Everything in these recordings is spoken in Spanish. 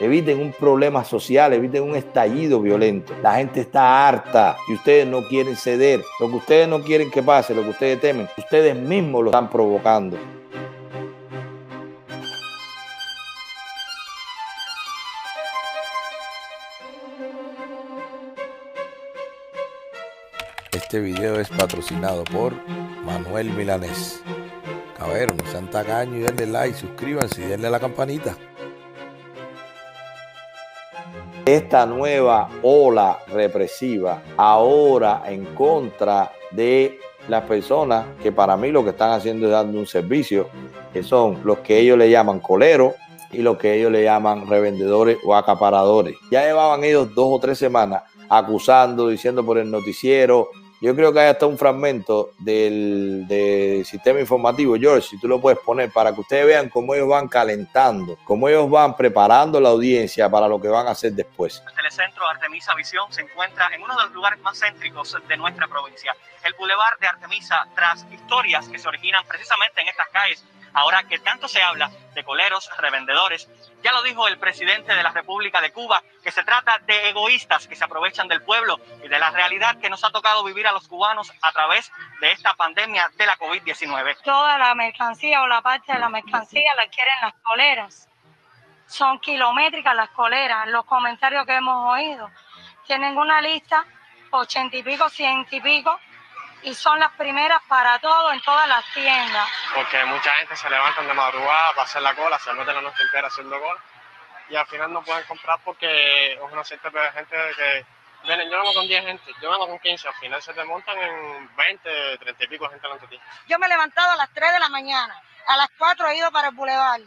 Eviten un problema social, eviten un estallido violento. La gente está harta y ustedes no quieren ceder. Lo que ustedes no quieren que pase, lo que ustedes temen, ustedes mismos lo están provocando. Este video es patrocinado por Manuel Milanés. Caballero, no sean tacaños y denle like, suscríbanse y denle a la campanita. Esta nueva ola represiva ahora en contra de las personas que para mí lo que están haciendo es dando un servicio, que son los que ellos le llaman coleros y los que ellos le llaman revendedores o acaparadores. Ya llevaban ellos dos o tres semanas acusando, diciendo por el noticiero, yo creo que hay hasta un fragmento del, sistema informativo, George, si tú lo puedes poner para que ustedes vean cómo ellos van calentando, cómo ellos van preparando la audiencia para lo que van a hacer después. El telecentro Artemisa Visión se encuentra en uno de los lugares más céntricos de nuestra provincia, el Boulevard de Artemisa, tras historias que se originan precisamente en estas calles Ahora que tanto se habla de coleros, revendedores, ya lo dijo el presidente de la República de Cuba, que se trata de egoístas que se aprovechan del pueblo y de la realidad que nos ha tocado vivir a los cubanos a través de esta pandemia de la COVID-19. Toda la mercancía o la parte de la mercancía la quieren las coleras. Son kilométricas las coleras, los comentarios que hemos oído. Tienen una lista, ochenta y pico, ciento y pico, y son las primeras para todo en todas las tiendas. Porque mucha gente se levanta de madrugada para hacer la cola, se mete la noche entera haciendo cola y al final no pueden comprar porque es una cierta gente que vienen, yo vengo con 10 gente, yo vengo con 15, al final se te montan en 20, 30 y pico gente delante de ti. Yo me he levantado a las 3 de la mañana, a las 4 he ido para el bulevar,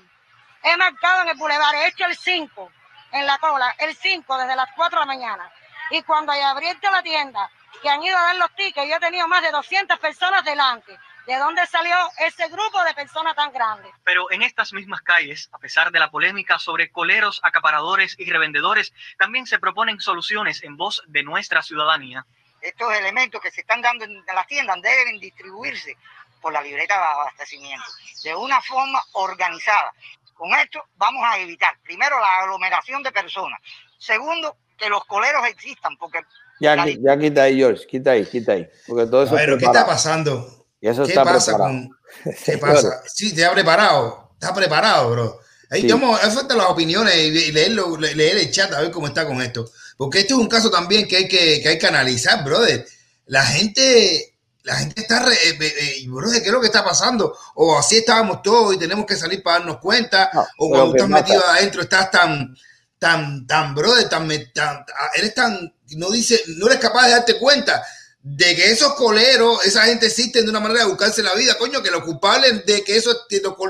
he marcado en el bulevar, he hecho el 5 en la cola, el 5 desde las 4 de la mañana y cuando abierto la tienda que han ido a dar los tickets. Yo he tenido más de 200 personas delante. ¿De dónde salió ese grupo de personas tan grandes? Pero en estas mismas calles, a pesar de la polémica sobre coleros, acaparadores y revendedores, también se proponen soluciones en voz de nuestra ciudadanía. Estos elementos que se están dando en las tiendas deben distribuirse por la libreta de abastecimiento de una forma organizada. Con esto vamos a evitar, primero, la aglomeración de personas. Segundo, que los coleros existan, porque ya, ya quita ahí, George, quita ahí, quita ahí. Porque todo eso Pero, ¿qué está pasando? ¿Qué pasa con.? ¿Qué pasa? Sí, te ha preparado. Está preparado, bro. Ahí vamos a falta las opiniones y leerlo, leer el chat a ver cómo está con esto. Porque esto es un caso también que hay que, que, hay que analizar, brother. La gente, la gente está, re, eh, eh, eh, brother, ¿qué es lo que está pasando? O así estábamos todos y tenemos que salir para darnos cuenta. o cuando estás metido adentro estás tan, tan, tan, brother, tan, tan, eres tan no dice, no eres capaz de darte cuenta de que esos coleros, esa gente existen de una manera de buscarse la vida, coño, que los culpables de que eso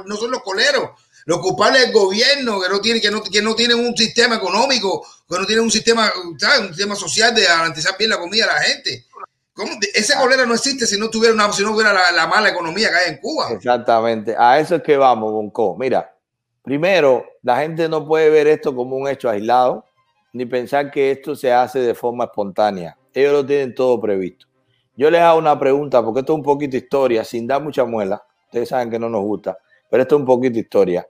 no son los coleros, los culpables del gobierno, que no tienen, que no, que no tienen un sistema económico, que no tienen un sistema, un sistema social de garantizar bien la comida a la gente. ¿Cómo? Ese colero no existe si no tuviera una, si no hubiera la, mala economía que hay en Cuba. Exactamente, a eso es que vamos, Bonco. Mira, primero, la gente no puede ver esto como un hecho aislado ni pensar que esto se hace de forma espontánea. Ellos lo tienen todo previsto. Yo les hago una pregunta, porque esto es un poquito historia, sin dar mucha muela. Ustedes saben que no nos gusta, pero esto es un poquito historia.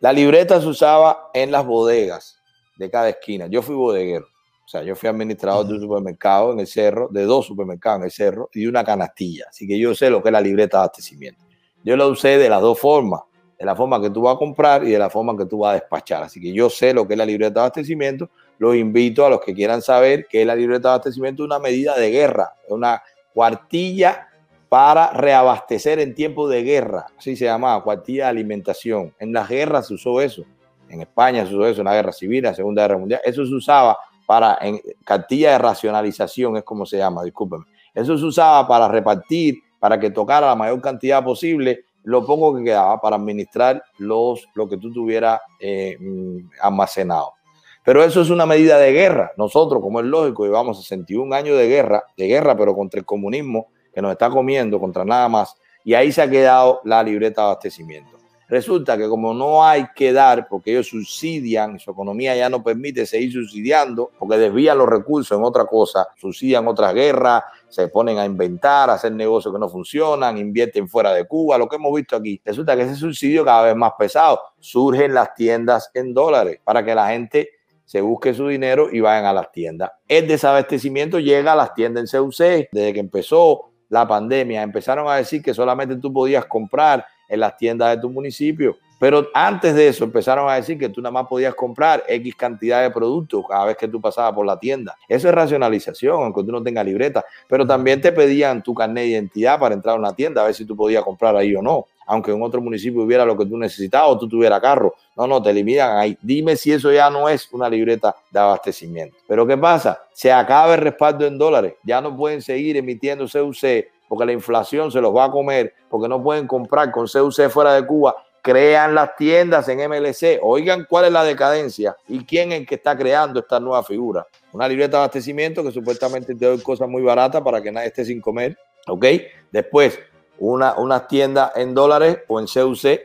La libreta se usaba en las bodegas de cada esquina. Yo fui bodeguero. O sea, yo fui administrador de un supermercado en el cerro, de dos supermercados en el cerro y una canastilla. Así que yo sé lo que es la libreta de abastecimiento. Yo la usé de las dos formas, de la forma que tú vas a comprar y de la forma que tú vas a despachar. Así que yo sé lo que es la libreta de abastecimiento los invito a los que quieran saber que la libreta de abastecimiento es una medida de guerra, una cuartilla para reabastecer en tiempo de guerra, así se llamaba, cuartilla de alimentación. En las guerras se usó eso, en España se usó eso, en la guerra civil, en la Segunda Guerra Mundial, eso se usaba para, en cartilla de racionalización es como se llama, discúlpenme. Eso se usaba para repartir, para que tocara la mayor cantidad posible lo poco que quedaba para administrar los, lo que tú tuvieras eh, mm, almacenado. Pero eso es una medida de guerra. Nosotros, como es lógico, llevamos 61 años de guerra, de guerra, pero contra el comunismo que nos está comiendo, contra nada más. Y ahí se ha quedado la libreta de abastecimiento. Resulta que como no hay que dar, porque ellos subsidian, su economía ya no permite seguir subsidiando, porque desvían los recursos en otra cosa, subsidian otras guerras, se ponen a inventar, a hacer negocios que no funcionan, invierten fuera de Cuba, lo que hemos visto aquí. Resulta que ese subsidio cada vez más pesado. Surgen las tiendas en dólares para que la gente se busque su dinero y vayan a las tiendas. El desabastecimiento llega a las tiendas en CUC. Desde que empezó la pandemia, empezaron a decir que solamente tú podías comprar en las tiendas de tu municipio. Pero antes de eso empezaron a decir que tú nada más podías comprar X cantidad de productos cada vez que tú pasabas por la tienda. Eso es racionalización, aunque tú no tengas libreta. Pero también te pedían tu carnet de identidad para entrar a una tienda, a ver si tú podías comprar ahí o no. Aunque en otro municipio hubiera lo que tú necesitabas o tú tuvieras carro. No, no, te limitan ahí. Dime si eso ya no es una libreta de abastecimiento. Pero ¿qué pasa? Se acaba el respaldo en dólares. Ya no pueden seguir emitiendo CUC porque la inflación se los va a comer, porque no pueden comprar con CUC fuera de Cuba crean las tiendas en MLC. Oigan cuál es la decadencia y quién es el que está creando esta nueva figura. Una libreta de abastecimiento que supuestamente te doy cosas muy baratas para que nadie esté sin comer. ¿Ok? Después, una, unas tiendas en dólares o en CUC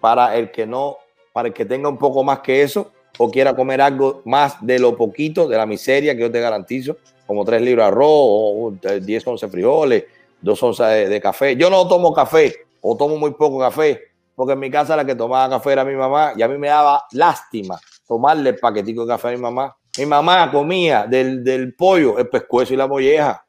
para el que no, para el que tenga un poco más que eso o quiera comer algo más de lo poquito, de la miseria que yo te garantizo, como tres libras de arroz o 10 once frijoles, dos onzas de, de café. Yo no tomo café o tomo muy poco café porque en mi casa la que tomaba café era mi mamá y a mí me daba lástima tomarle el paquetico de café a mi mamá. Mi mamá comía del, pollo el pescuezo y la molleja.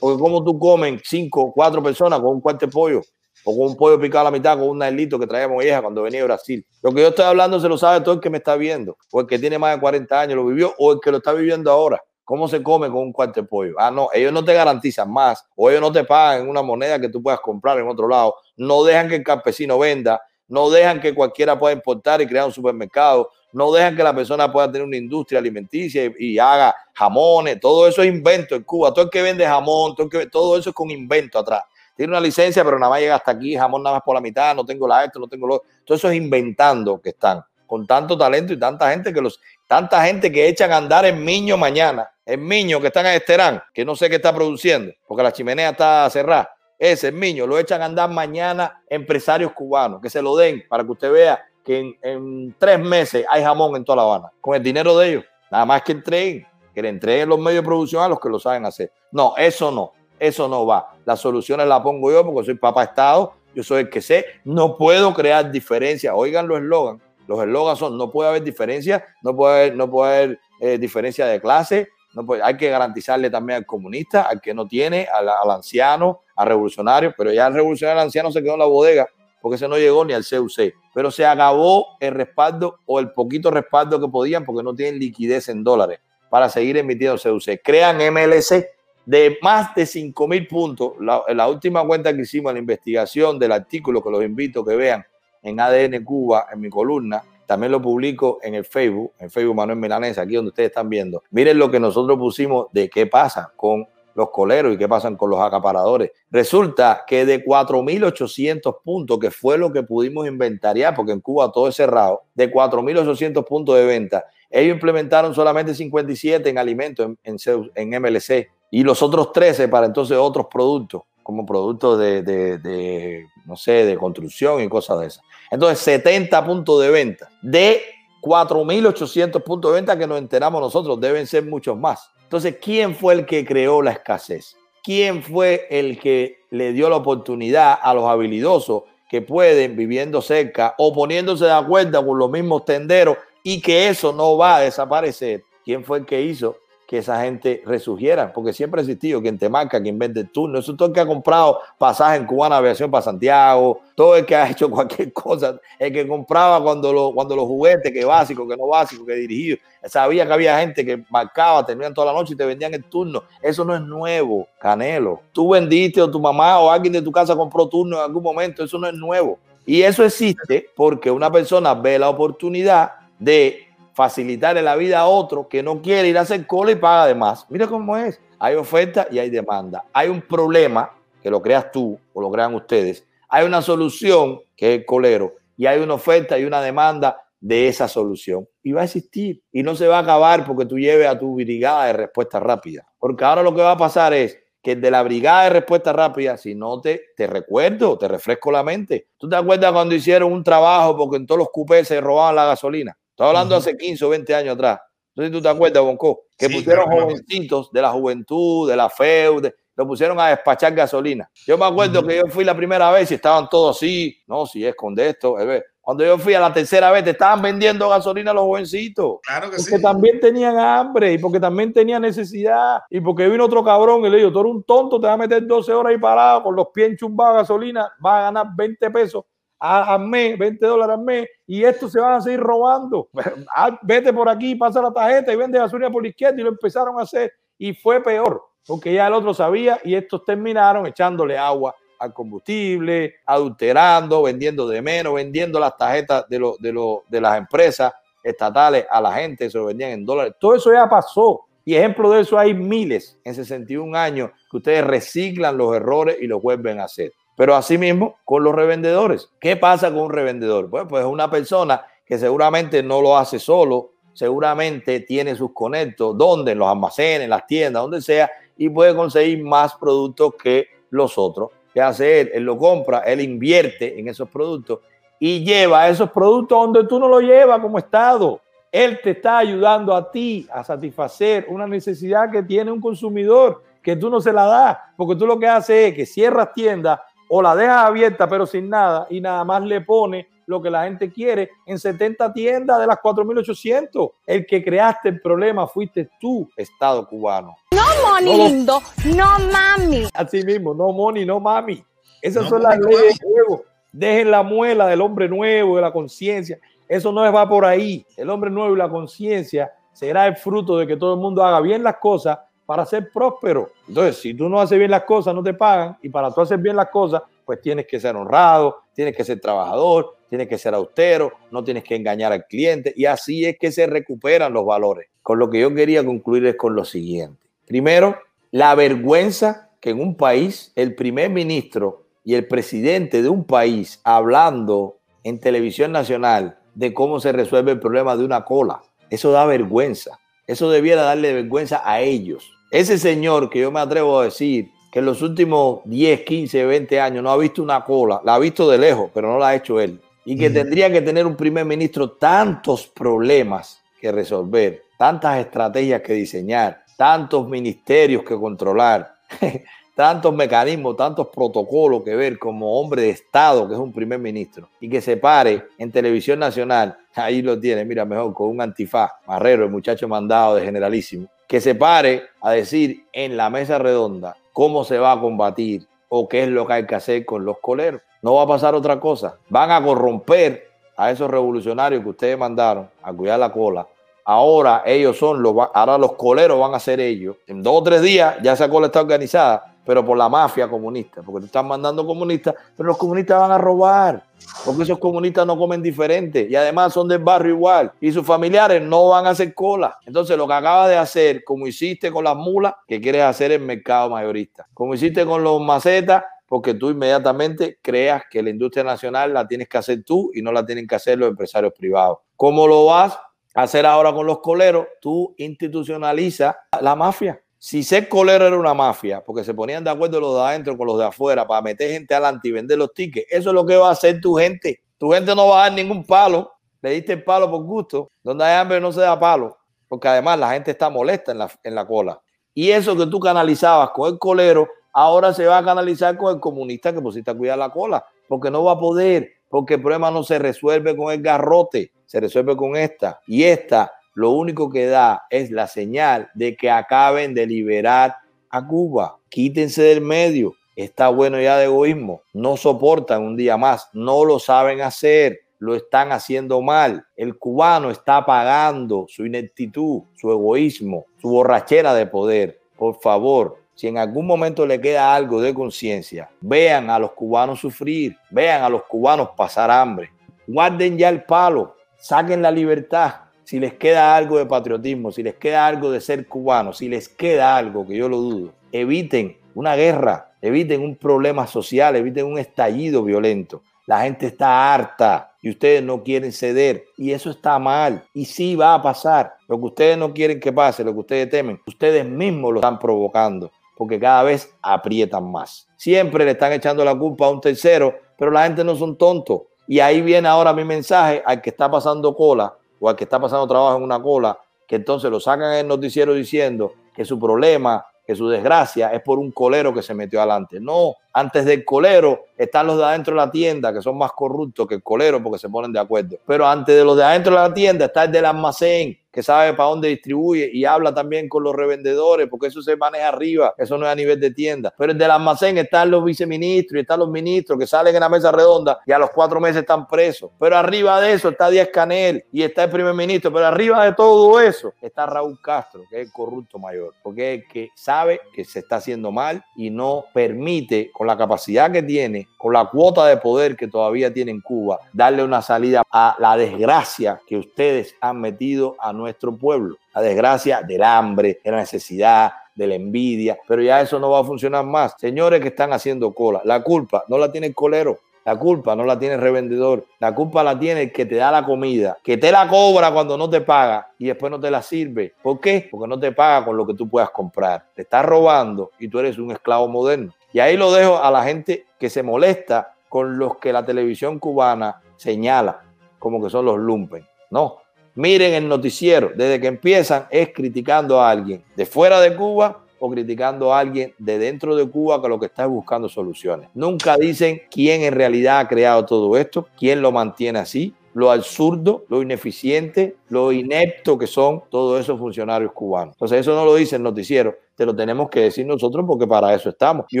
Porque como tú comen cinco, cuatro personas con un cuarto de pollo o con un pollo picado a la mitad con un nailito que traía molleja cuando venía de Brasil. Lo que yo estoy hablando se lo sabe todo el que me está viendo, o el que tiene más de 40 años lo vivió, o el que lo está viviendo ahora. ¿Cómo se come con un cuarto de pollo? Ah, no, ellos no te garantizan más o ellos no te pagan una moneda que tú puedas comprar en otro lado. No dejan que el campesino venda, no dejan que cualquiera pueda importar y crear un supermercado, no dejan que la persona pueda tener una industria alimenticia y, haga jamones. Todo eso es invento en Cuba. Todo el que vende jamón, todo, que, todo eso es con invento atrás. Tiene una licencia, pero nada más llega hasta aquí, jamón nada más por la mitad, no tengo la esto, no tengo lo. Todo eso es inventando que están con tanto talento y tanta gente que los Tanta gente que echan a andar en Miño mañana, en Miño que están en Esterán, que no sé qué está produciendo, porque la chimenea está cerrada. Ese, Miño, lo echan a andar mañana empresarios cubanos, que se lo den para que usted vea que en, tres meses hay jamón en toda La Habana, con el dinero de ellos. Nada más que entreguen, que le entreguen los medios de producción a los que lo saben hacer. No, eso no, eso no va. Las soluciones las pongo yo porque soy papá Estado, yo soy el que sé, no puedo crear diferencias. Oigan los eslogans los eslogans son, no puede haber diferencia, no puede haber, no puede haber eh, diferencia de clase, no puede, hay que garantizarle también al comunista, al que no tiene, al, anciano, al revolucionario, pero ya el revolucionario, el anciano se quedó en la bodega porque ese no llegó ni al CUC. Pero se acabó el respaldo o el poquito respaldo que podían porque no tienen liquidez en dólares para seguir emitiendo CUC. Crean MLC de más de 5 mil puntos. La, la última cuenta que hicimos en la investigación del artículo, que los invito a que vean, en ADN Cuba, en mi columna. También lo publico en el Facebook, en Facebook Manuel Milanesa, aquí donde ustedes están viendo. Miren lo que nosotros pusimos de qué pasa con los coleros y qué pasa con los acaparadores. Resulta que de 4.800 puntos, que fue lo que pudimos inventariar, porque en Cuba todo es cerrado, de 4.800 puntos de venta, ellos implementaron solamente 57 en alimentos en, en, MLC y los otros 13 para entonces otros productos, como productos de, de no sé, de construcción y cosas de esas. Entonces, 70 puntos de venta. De 4.800 puntos de venta que nos enteramos nosotros, deben ser muchos más. Entonces, ¿quién fue el que creó la escasez? ¿Quién fue el que le dio la oportunidad a los habilidosos que pueden, viviendo cerca o poniéndose de acuerdo con los mismos tenderos y que eso no va a desaparecer? ¿Quién fue el que hizo que esa gente resurgiera, porque siempre ha existido quien te marca, quien vende el turno. Eso todo el que ha comprado pasaje en Cubana Aviación para Santiago, todo el que ha hecho cualquier cosa, el que compraba cuando, lo, cuando los juguetes, que básico, que no básico, que dirigido, sabía que había gente que marcaba, terminaban toda la noche y te vendían el turno. Eso no es nuevo, Canelo. Tú vendiste o tu mamá o alguien de tu casa compró turno en algún momento, eso no es nuevo. Y eso existe porque una persona ve la oportunidad de facilitarle la vida a otro que no quiere ir a hacer cola y paga de más. Mira cómo es. Hay oferta y hay demanda. Hay un problema que lo creas tú o lo crean ustedes. Hay una solución que es el colero y hay una oferta y una demanda de esa solución. Y va a existir y no se va a acabar porque tú lleves a tu brigada de respuesta rápida. Porque ahora lo que va a pasar es que de la brigada de respuesta rápida, si no te, te recuerdo, te refresco la mente. ¿Tú te acuerdas cuando hicieron un trabajo porque en todos los cupés se robaban la gasolina? Estoy hablando hace 15 o 20 años atrás. No sé si tú te acuerdas, Bonco, que pusieron jovencitos de la juventud, de la FEU, lo pusieron a despachar gasolina. Yo me acuerdo que yo fui la primera vez y estaban todos así, no, si es con esto. Cuando yo fui a la tercera vez, te estaban vendiendo gasolina a los jovencitos. Claro que porque también tenían hambre y porque también tenían necesidad. Y porque vino otro cabrón y le dijo, tú eres un tonto, te vas a meter 12 horas ahí parado con los pies enchumbados de gasolina, vas a ganar 20 pesos al mes, 20 dólares al mes, y esto se van a seguir robando. Ah, vete por aquí, pasa la tarjeta y vende gasolina por la izquierda y lo empezaron a hacer y fue peor, porque ya el otro sabía y estos terminaron echándole agua al combustible, adulterando, vendiendo de menos, vendiendo las tarjetas de, de, de las empresas estatales a la gente, se lo vendían en dólares. Todo eso ya pasó. Y ejemplo de eso hay miles en 61 años que ustedes reciclan los errores y los vuelven a hacer. Pero asimismo con los revendedores. ¿Qué pasa con un revendedor? Pues, pues es una persona que seguramente no lo hace solo, seguramente tiene sus conectos, donde los almacenes, en las tiendas, donde sea, y puede conseguir más productos que los otros. ¿Qué hace él? Él lo compra, él invierte en esos productos y lleva esos productos donde tú no lo llevas como Estado. Él te está ayudando a ti a satisfacer una necesidad que tiene un consumidor que tú no se la das, porque tú lo que haces es que cierras tiendas o la dejas abierta pero sin nada y nada más le pone lo que la gente quiere en 70 tiendas de las 4.800. El que creaste el problema fuiste tú, Estado cubano. No money lindo, no mami. Así mismo, no money, no mami. Esas son las leyes de juego. Dejen la muela del hombre nuevo, de la conciencia. Eso no va por ahí. El hombre nuevo y la conciencia será el fruto de que todo el mundo haga bien las cosas para ser próspero. Entonces, si tú no haces bien las cosas, no te pagan. Y para tú hacer bien las cosas, pues tienes que ser honrado, tienes que ser trabajador, tienes que ser austero, no tienes que engañar al cliente. Y así es que se recuperan los valores. Con lo que yo quería concluir es con lo siguiente. Primero, la vergüenza que en un país el primer ministro y el presidente de un país hablando en televisión nacional de cómo se resuelve el problema de una cola. Eso da vergüenza. Eso debiera darle vergüenza a ellos. Ese señor que yo me atrevo a decir que en los últimos 10, 15, 20 años no ha visto una cola, la ha visto de lejos, pero no la ha hecho él. Y que tendría que tener un primer ministro tantos problemas que resolver, tantas estrategias que diseñar, tantos ministerios que controlar, tantos mecanismos, tantos protocolos que ver como hombre de Estado, que es un primer ministro, y que se pare en televisión nacional, ahí lo tiene, mira, mejor con un antifaz, marrero, el muchacho mandado de generalísimo, que se pare a decir en la mesa redonda cómo se va a combatir o qué es lo que hay que hacer con los coleros. No va a pasar otra cosa. Van a corromper a esos revolucionarios que ustedes mandaron a cuidar la cola. Ahora ellos son los, ahora los coleros van a ser ellos. En dos o tres días ya esa cola está organizada pero por la mafia comunista, porque te están mandando comunistas, pero los comunistas van a robar, porque esos comunistas no comen diferente y además son del barrio igual y sus familiares no van a hacer cola. Entonces lo que acabas de hacer, como hiciste con las mulas, que quieres hacer el mercado mayorista, como hiciste con los macetas, porque tú inmediatamente creas que la industria nacional la tienes que hacer tú y no la tienen que hacer los empresarios privados. ¿Cómo lo vas a hacer ahora con los coleros? Tú institucionalizas la mafia. Si ser colero era una mafia, porque se ponían de acuerdo los de adentro con los de afuera para meter gente adelante y vender los tickets, eso es lo que va a hacer tu gente. Tu gente no va a dar ningún palo. Le diste el palo por gusto. Donde hay hambre no se da palo. Porque además la gente está molesta en la, en la cola. Y eso que tú canalizabas con el colero, ahora se va a canalizar con el comunista que pusiste a cuidar la cola. Porque no va a poder. Porque el problema no se resuelve con el garrote. Se resuelve con esta. Y esta lo único que da es la señal de que acaben de liberar a Cuba. Quítense del medio. Está bueno ya de egoísmo. No soportan un día más. No lo saben hacer. Lo están haciendo mal. El cubano está pagando su ineptitud, su egoísmo, su borrachera de poder. Por favor, si en algún momento le queda algo de conciencia, vean a los cubanos sufrir, vean a los cubanos pasar hambre. Guarden ya el palo, saquen la libertad, si les queda algo de patriotismo, si les queda algo de ser cubano, si les queda algo, que yo lo dudo, eviten una guerra, eviten un problema social, eviten un estallido violento. La gente está harta y ustedes no quieren ceder y eso está mal y sí va a pasar. Lo que ustedes no quieren que pase, lo que ustedes temen, ustedes mismos lo están provocando porque cada vez aprietan más. Siempre le están echando la culpa a un tercero, pero la gente no son tontos. Y ahí viene ahora mi mensaje al que está pasando cola o al que está pasando trabajo en una cola, que entonces lo sacan en el noticiero diciendo que su problema que su desgracia es por un colero que se metió adelante. No, antes del colero están los de adentro de la tienda, que son más corruptos que el colero porque se ponen de acuerdo. Pero antes de los de adentro de la tienda está el del almacén, que sabe para dónde distribuye y habla también con los revendedores, porque eso se maneja arriba, eso no es a nivel de tienda. Pero el del almacén están los viceministros y están los ministros que salen en la mesa redonda y a los cuatro meses están presos. Pero arriba de eso está Díaz Canel y está el primer ministro. Pero arriba de todo eso está Raúl Castro, que es el corrupto mayor, porque es el que sabe que se está haciendo mal y no permite, con la capacidad que tiene, con la cuota de poder que todavía tiene en Cuba, darle una salida a la desgracia que ustedes han metido a nuestro pueblo. La desgracia del hambre, de la necesidad, de la envidia, pero ya eso no va a funcionar más. Señores que están haciendo cola, la culpa no la tiene el colero, la culpa no la tiene el revendedor, la culpa la tiene el que te da la comida, que te la cobra cuando no te paga y después no te la sirve. ¿Por qué? Porque no te paga con lo que tú puedas comprar. Te está robando y tú eres un esclavo moderno. Y ahí lo dejo a la gente que se molesta con los que la televisión cubana señala como que son los lumpen. No, miren el noticiero, desde que empiezan es criticando a alguien de fuera de Cuba o criticando a alguien de dentro de Cuba que lo que está es buscando soluciones. Nunca dicen quién en realidad ha creado todo esto, quién lo mantiene así, lo absurdo, lo ineficiente, lo inepto que son todos esos funcionarios cubanos. Entonces eso no lo dice el noticiero, te lo tenemos que decir nosotros porque para eso estamos. Y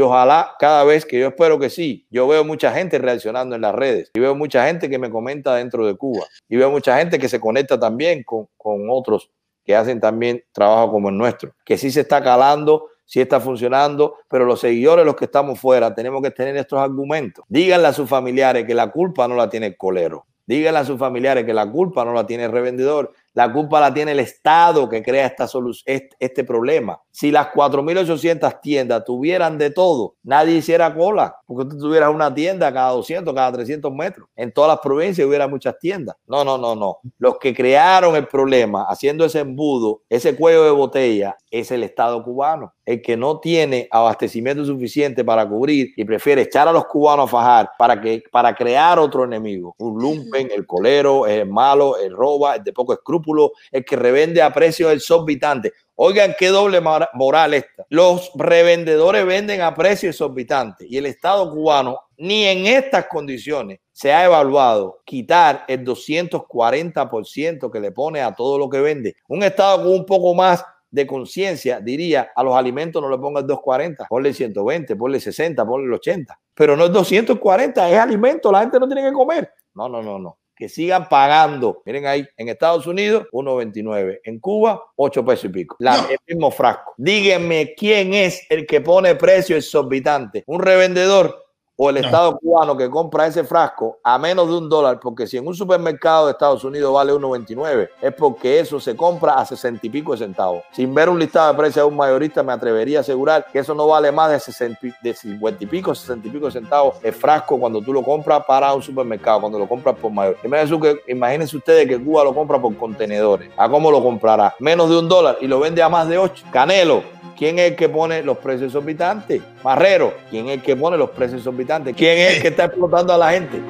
ojalá cada vez que yo espero que sí, yo veo mucha gente reaccionando en las redes y veo mucha gente que me comenta dentro de Cuba y veo mucha gente que se conecta también con, con otros que hacen también trabajo como el nuestro, que sí se está calando, sí está funcionando, pero los seguidores, los que estamos fuera, tenemos que tener estos argumentos. Díganle a sus familiares que la culpa no la tiene el colero. Díganle a sus familiares que la culpa no la tiene el revendedor, la culpa la tiene el Estado que crea esta este, problema. Si las 4.800 tiendas tuvieran de todo, nadie hiciera cola, porque tú tuvieras una tienda cada 200, cada 300 metros. En todas las provincias hubiera muchas tiendas. No, no, no, no. Los que crearon el problema haciendo ese embudo, ese cuello de botella, es el Estado cubano. El que no tiene abastecimiento suficiente para cubrir y prefiere echar a los cubanos a fajar para, que, para crear otro enemigo. Un lumpen, el colero, el malo, el roba, el de poco escrúpulo el que revende a precio exorbitante. Oigan qué doble moral esta. Los revendedores venden a precio exorbitante y el Estado cubano ni en estas condiciones se ha evaluado quitar el 240% que le pone a todo lo que vende. Un Estado con un poco más de conciencia diría a los alimentos no le ponga el 240, ponle 120, ponle 60, ponle el 80. Pero no es 240, es alimento, la gente no tiene que comer. No, no, no, no que sigan pagando. Miren ahí, en Estados Unidos, 1.29. En Cuba, 8 pesos y pico. La, El mismo frasco. Díganme quién es el que pone precio exorbitante. Un revendedor o el Estado cubano que compra ese frasco a menos de un dólar, porque si en un supermercado de Estados Unidos vale 1.29, es porque eso se compra a 60 y pico de centavos. Sin ver un listado de precios de un mayorista, me atrevería a asegurar que eso no vale más de, 60, de 50 y pico, 60 y pico de centavos el frasco cuando tú lo compras para un supermercado, cuando lo compras por mayor. Imagínense ustedes que Cuba lo compra por contenedores. ¿A cómo lo comprará? Menos de un dólar y lo vende a más de 8. Canelo, ¿Quién es el que pone los precios exorbitantes? Marrero, ¿quién es el que pone los precios exorbitantes? ¿Quién es el que está explotando a la gente?